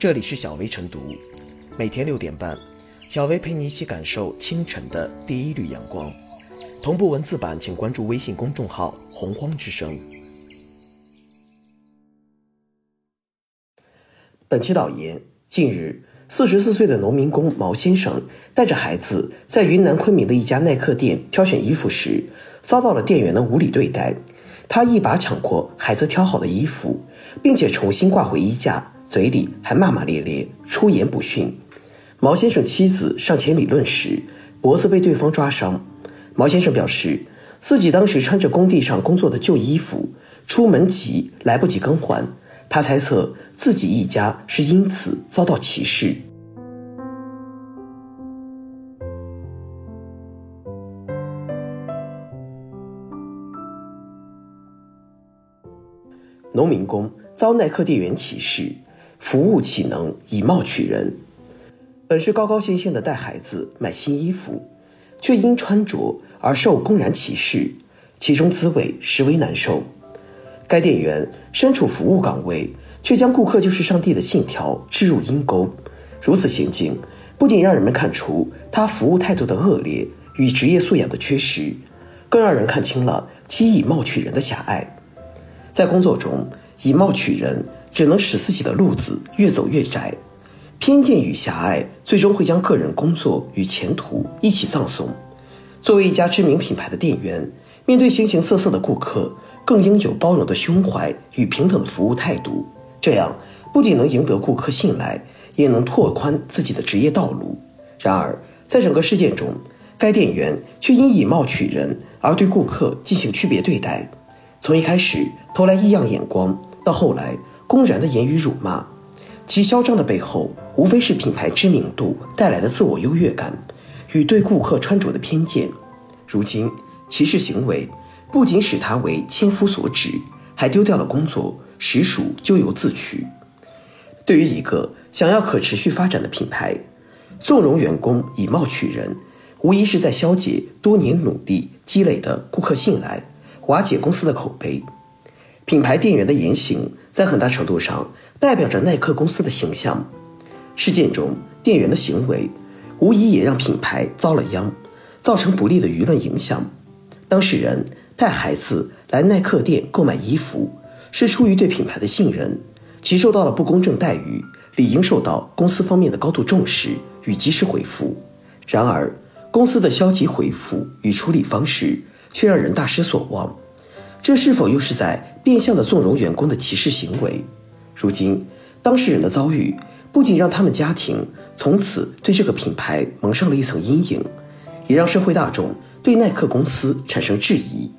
这里是小薇晨读，每天六点半，小薇陪你一起感受清晨的第一缕阳光。同步文字版，请关注微信公众号“洪荒之声”。本期导言：近日，四十四岁的农民工毛先生带着孩子在云南昆明的一家耐克店挑选衣服时，遭到了店员的无理对待。他一把抢过孩子挑好的衣服，并且重新挂回衣架，嘴里还骂骂咧咧，出言不逊。毛先生妻子上前理论时，脖子被对方抓伤。毛先生表示，自己当时穿着工地上工作的旧衣服，出门急来不及更换。他猜测自己一家是因此遭到歧视。农民工遭耐克店员歧视，服务岂能以貌取人？本是高高兴兴的带孩子买新衣服，却因穿着而受公然歧视，其中滋味实为难受。该店员身处服务岗位，却将“顾客就是上帝”的信条置入阴沟，如此行径不仅让人们看出他服务态度的恶劣与职业素养的缺失，更让人看清了其以貌取人的狭隘。在工作中以貌取人，只能使自己的路子越走越窄。偏见与狭隘最终会将个人工作与前途一起葬送。作为一家知名品牌的店员，面对形形色色的顾客，更应有包容的胸怀与平等的服务态度。这样不仅能赢得顾客信赖，也能拓宽自己的职业道路。然而，在整个事件中，该店员却因以貌取人而对顾客进行区别对待。从一开始投来异样眼光，到后来公然的言语辱骂，其嚣张的背后，无非是品牌知名度带来的自我优越感与对顾客穿着的偏见。如今，歧视行为不仅使他为千夫所指，还丢掉了工作，实属咎由自取。对于一个想要可持续发展的品牌，纵容员工以貌取人，无疑是在消解多年努力积累的顾客信赖。瓦解公司的口碑，品牌店员的言行在很大程度上代表着耐克公司的形象。事件中店员的行为，无疑也让品牌遭了殃，造成不利的舆论影响。当事人带孩子来耐克店购买衣服，是出于对品牌的信任，其受到了不公正待遇，理应受到公司方面的高度重视与及时回复。然而，公司的消极回复与处理方式。却让人大失所望，这是否又是在变相的纵容员工的歧视行为？如今，当事人的遭遇不仅让他们家庭从此对这个品牌蒙上了一层阴影，也让社会大众对耐克公司产生质疑。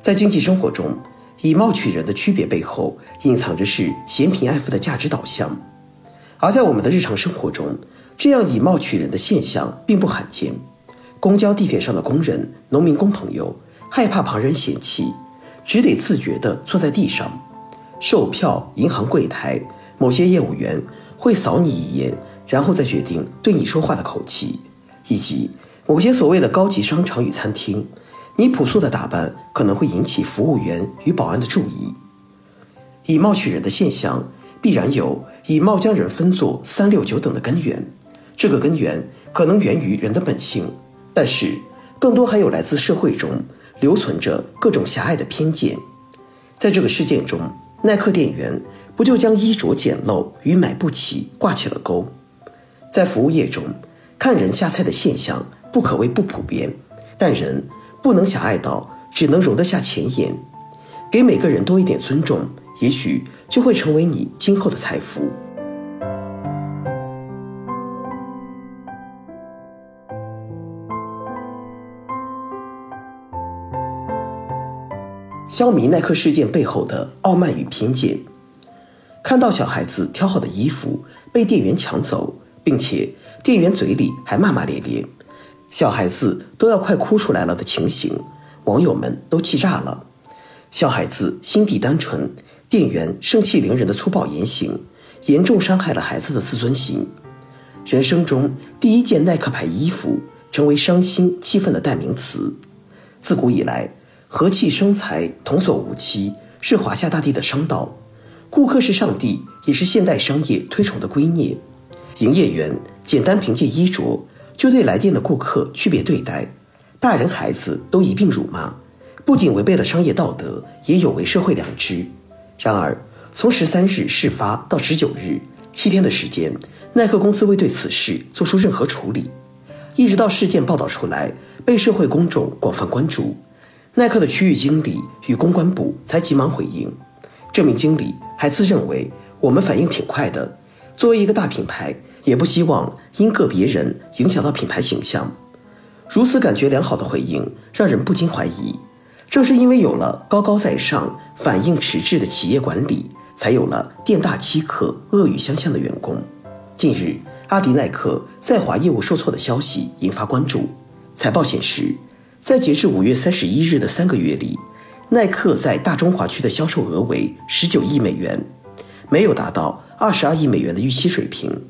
在经济生活中，以貌取人的区别背后，隐藏着是嫌贫爱富的价值导向；而在我们的日常生活中，这样以貌取人的现象并不罕见。公交、地铁上的工人、农民工朋友害怕旁人嫌弃，只得自觉地坐在地上。售票、银行柜台，某些业务员会扫你一眼，然后再决定对你说话的口气。以及某些所谓的高级商场与餐厅，你朴素的打扮可能会引起服务员与保安的注意。以貌取人的现象，必然有以貌将人分作三六九等的根源。这个根源可能源于人的本性。但是，更多还有来自社会中留存着各种狭隘的偏见。在这个事件中，耐克店员不就将衣着简陋与买不起挂起了钩？在服务业中，看人下菜的现象不可谓不普遍，但人不能狭隘到只能容得下钱眼。给每个人多一点尊重，也许就会成为你今后的财富。消弭耐克事件背后的傲慢与偏见。看到小孩子挑好的衣服被店员抢走，并且店员嘴里还骂骂咧咧，小孩子都要快哭出来了的情形，网友们都气炸了。小孩子心地单纯，店员盛气凌人的粗暴言行，严重伤害了孩子的自尊心。人生中第一件耐克牌衣服，成为伤心气愤的代名词。自古以来。和气生财，童叟无欺，是华夏大地的商道。顾客是上帝，也是现代商业推崇的圭臬。营业员简单凭借衣着就对来电的顾客区别对待，大人孩子都一并辱骂，不仅违背了商业道德，也有违社会良知。然而，从十三日事发到十九日，七天的时间，耐克公司未对此事做出任何处理。一直到事件报道出来，被社会公众广泛关注，耐克的区域经理与公关部才急忙回应。这名经理还自认为我们反应挺快的，作为一个大品牌，也不希望因个别人影响到品牌形象。如此感觉良好的回应，让人不禁怀疑，正是因为有了高高在上、反应迟滞的企业管理。才有了店大欺客、恶语相向的员工。近日，阿迪耐克在华业务受挫的消息引发关注。财报显示，在截至五月三十一日的三个月里，耐克在大中华区的销售额为十九亿美元，没有达到二十二亿美元的预期水平。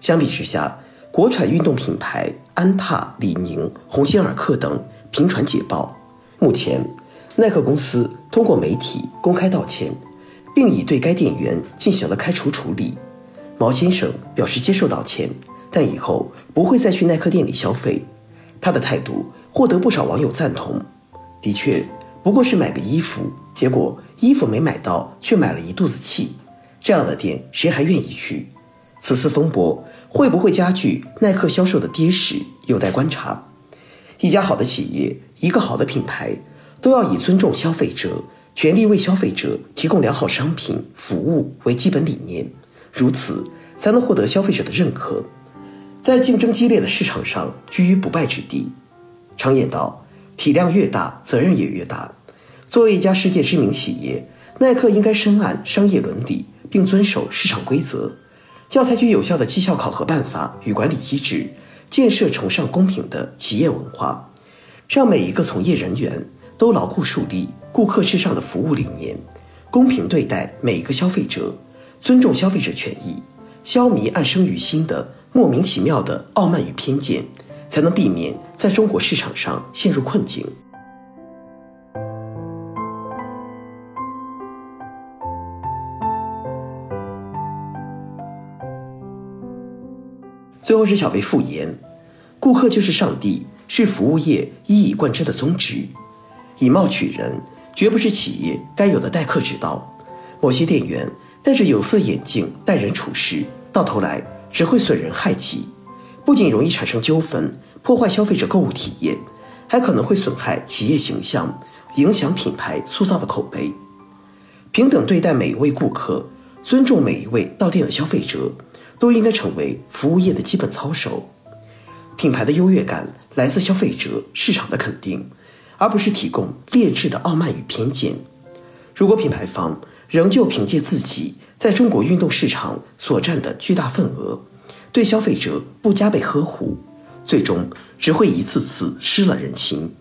相比之下，国产运动品牌安踏、李宁、鸿星尔克等频传捷报。目前，耐克公司通过媒体公开道歉。并已对该店员进行了开除处理。毛先生表示接受道歉，但以后不会再去耐克店里消费。他的态度获得不少网友赞同。的确，不过是买个衣服，结果衣服没买到，却买了一肚子气。这样的店谁还愿意去？此次风波会不会加剧耐克销售的跌势，有待观察。一家好的企业，一个好的品牌，都要以尊重消费者。全力为消费者提供良好商品服务为基本理念，如此才能获得消费者的认可，在竞争激烈的市场上居于不败之地。常言道，体量越大，责任也越大。作为一家世界知名企业，耐克应该深谙商业伦理，并遵守市场规则，要采取有效的绩效考核办法与管理机制，建设崇尚公平的企业文化，让每一个从业人员都牢固树立。顾客至上的服务理念，公平对待每一个消费者，尊重消费者权益，消弭暗生于心的莫名其妙的傲慢与偏见，才能避免在中国市场上陷入困境。最后是小贝复言：“顾客就是上帝，是服务业一以贯之的宗旨，以貌取人。”绝不是企业该有的待客之道。某些店员戴着有色眼镜待人处事，到头来只会损人害己，不仅容易产生纠纷，破坏消费者购物体验，还可能会损害企业形象，影响品牌塑造的口碑。平等对待每一位顾客，尊重每一位到店的消费者，都应该成为服务业的基本操守。品牌的优越感来自消费者市场的肯定。而不是提供劣质的傲慢与偏见。如果品牌方仍旧凭借自己在中国运动市场所占的巨大份额，对消费者不加倍呵护，最终只会一次次失了人心。